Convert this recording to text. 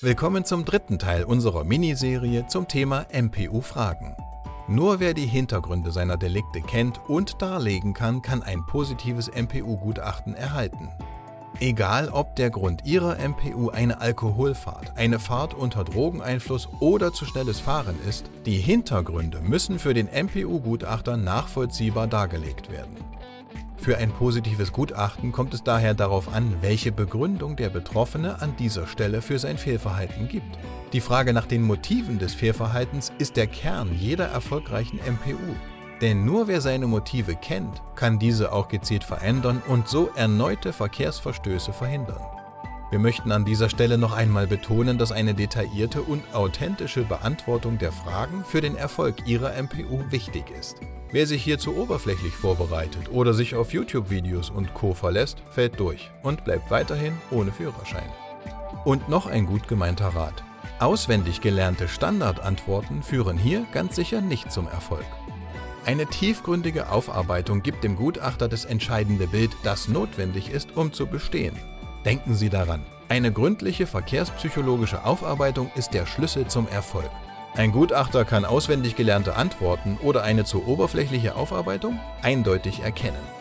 Willkommen zum dritten Teil unserer Miniserie zum Thema MPU-Fragen. Nur wer die Hintergründe seiner Delikte kennt und darlegen kann, kann ein positives MPU-Gutachten erhalten. Egal ob der Grund Ihrer MPU eine Alkoholfahrt, eine Fahrt unter Drogeneinfluss oder zu schnelles Fahren ist, die Hintergründe müssen für den MPU-Gutachter nachvollziehbar dargelegt werden. Für ein positives Gutachten kommt es daher darauf an, welche Begründung der Betroffene an dieser Stelle für sein Fehlverhalten gibt. Die Frage nach den Motiven des Fehlverhaltens ist der Kern jeder erfolgreichen MPU. Denn nur wer seine Motive kennt, kann diese auch gezielt verändern und so erneute Verkehrsverstöße verhindern. Wir möchten an dieser Stelle noch einmal betonen, dass eine detaillierte und authentische Beantwortung der Fragen für den Erfolg Ihrer MPU wichtig ist. Wer sich hierzu oberflächlich vorbereitet oder sich auf YouTube-Videos und Co. verlässt, fällt durch und bleibt weiterhin ohne Führerschein. Und noch ein gut gemeinter Rat. Auswendig gelernte Standardantworten führen hier ganz sicher nicht zum Erfolg. Eine tiefgründige Aufarbeitung gibt dem Gutachter das entscheidende Bild, das notwendig ist, um zu bestehen. Denken Sie daran, eine gründliche verkehrspsychologische Aufarbeitung ist der Schlüssel zum Erfolg. Ein Gutachter kann auswendig gelernte Antworten oder eine zu oberflächliche Aufarbeitung eindeutig erkennen.